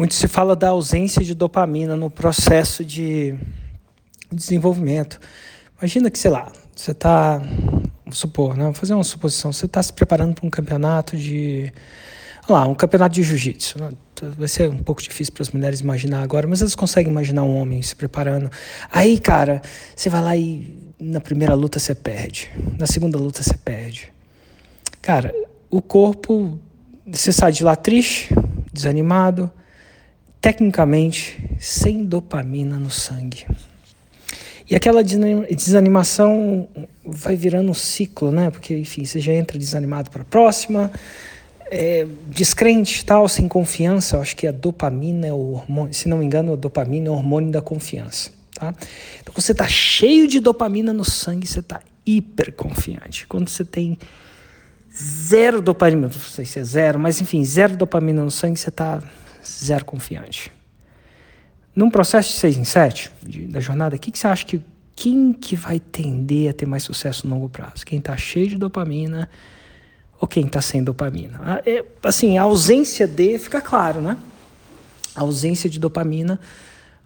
muito se fala da ausência de dopamina no processo de desenvolvimento. Imagina que, sei lá, você está, supor, né? Vou fazer uma suposição, você está se preparando para um campeonato de, lá, um campeonato de jiu-jitsu. Né? Vai ser um pouco difícil para as mulheres imaginar agora, mas elas conseguem imaginar um homem se preparando. Aí, cara, você vai lá e na primeira luta você perde, na segunda luta você perde. Cara, o corpo, você sai de lá triste, desanimado, tecnicamente sem dopamina no sangue. E aquela desanimação vai virando um ciclo, né? Porque, enfim, você já entra desanimado para a próxima, é, descrente, tal, sem confiança. Eu acho que a dopamina é o hormônio, se não me engano, a dopamina é o hormônio da confiança, tá? Então, quando você está cheio de dopamina no sangue, você está hiper confiante. Quando você tem zero dopamina, não sei se é zero, mas enfim, zero dopamina no sangue, você está zero confiante. Num processo de 6 em 7 da jornada, o que, que você acha que quem que vai tender a ter mais sucesso no longo prazo? Quem está cheio de dopamina ou quem está sem dopamina? Ah, é, assim, a ausência de fica claro, né? A ausência de dopamina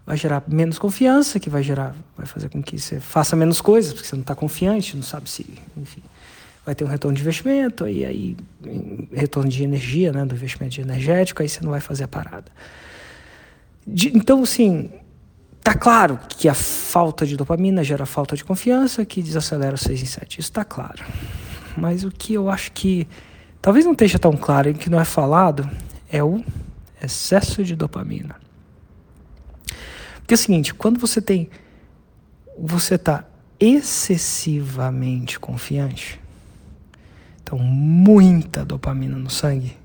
vai gerar menos confiança, que vai gerar, vai fazer com que você faça menos coisas, porque você não está confiante, não sabe se, enfim, vai ter um retorno de investimento, e aí retorno de energia, né, do investimento energético, aí você não vai fazer a parada. De, então, assim, tá claro que a falta de dopamina gera falta de confiança, que desacelera o 6 em 7. Isso está claro. Mas o que eu acho que talvez não esteja tão claro e que não é falado é o excesso de dopamina. Porque é o seguinte, quando você tem você está excessivamente confiante, então muita dopamina no sangue,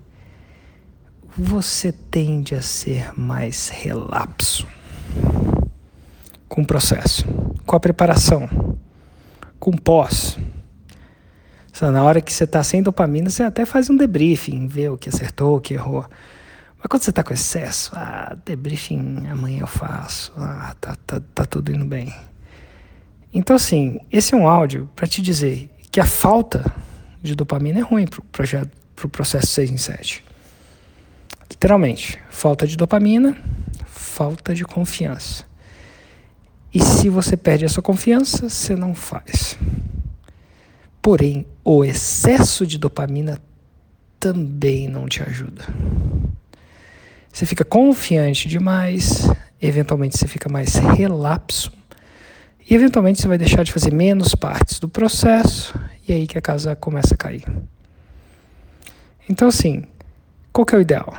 você tende a ser mais relapso com o processo, com a preparação, com pós. Na hora que você está sem dopamina, você até faz um debriefing, vê o que acertou, o que errou. Mas quando você está com excesso, ah, debriefing amanhã eu faço, ah, tá, tá, tá tudo indo bem. Então, assim, esse é um áudio para te dizer que a falta de dopamina é ruim para o projeto, para o processo 6 em 7. Literalmente, falta de dopamina, falta de confiança. E se você perde a sua confiança, você não faz. Porém, o excesso de dopamina também não te ajuda. Você fica confiante demais, eventualmente você fica mais relapso, e eventualmente você vai deixar de fazer menos partes do processo, e aí que a casa começa a cair. Então, assim, qual que é o ideal?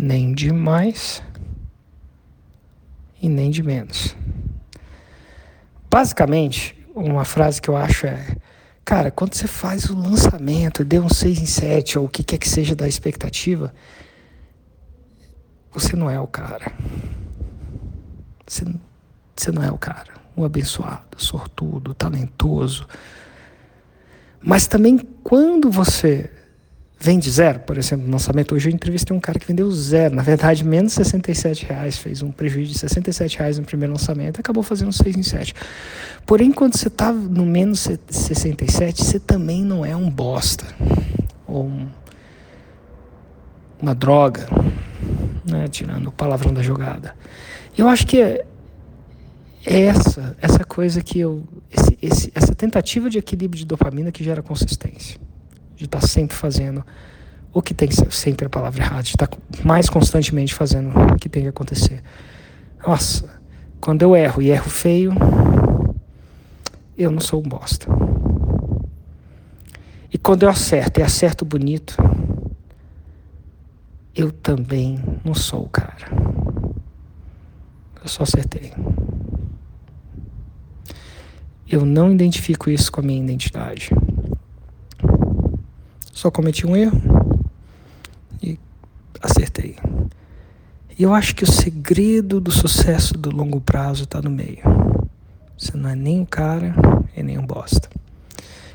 Nem de mais e nem de menos. Basicamente, uma frase que eu acho é: cara, quando você faz o lançamento, deu um 6 em 7 ou o que quer que seja da expectativa, você não é o cara. Você, você não é o cara. Um abençoado, sortudo, talentoso. Mas também quando você vende zero, por exemplo, no lançamento. Hoje eu entrevistei um cara que vendeu zero, na verdade, menos 67 reais, fez um prejuízo de 67 reais no primeiro lançamento acabou fazendo 6 em 7. Porém, quando você está no menos 67, você também não é um bosta ou um, uma droga, né, tirando o palavrão da jogada. Eu acho que essa, essa coisa que eu, esse, esse, essa tentativa de equilíbrio de dopamina que gera consistência de estar tá sempre fazendo o que tem que ser, sempre a palavra errada, de estar tá mais constantemente fazendo o que tem que acontecer. Nossa, quando eu erro e erro feio, eu não sou um bosta. E quando eu acerto e acerto bonito, eu também não sou o cara. Eu só acertei. Eu não identifico isso com a minha identidade. Só cometi um erro e acertei. E eu acho que o segredo do sucesso do longo prazo está no meio. Você não é nem um cara e nem um bosta.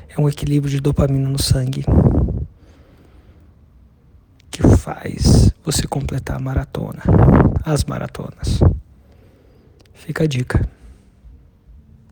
É um equilíbrio de dopamina no sangue que faz você completar a maratona, as maratonas. Fica a dica.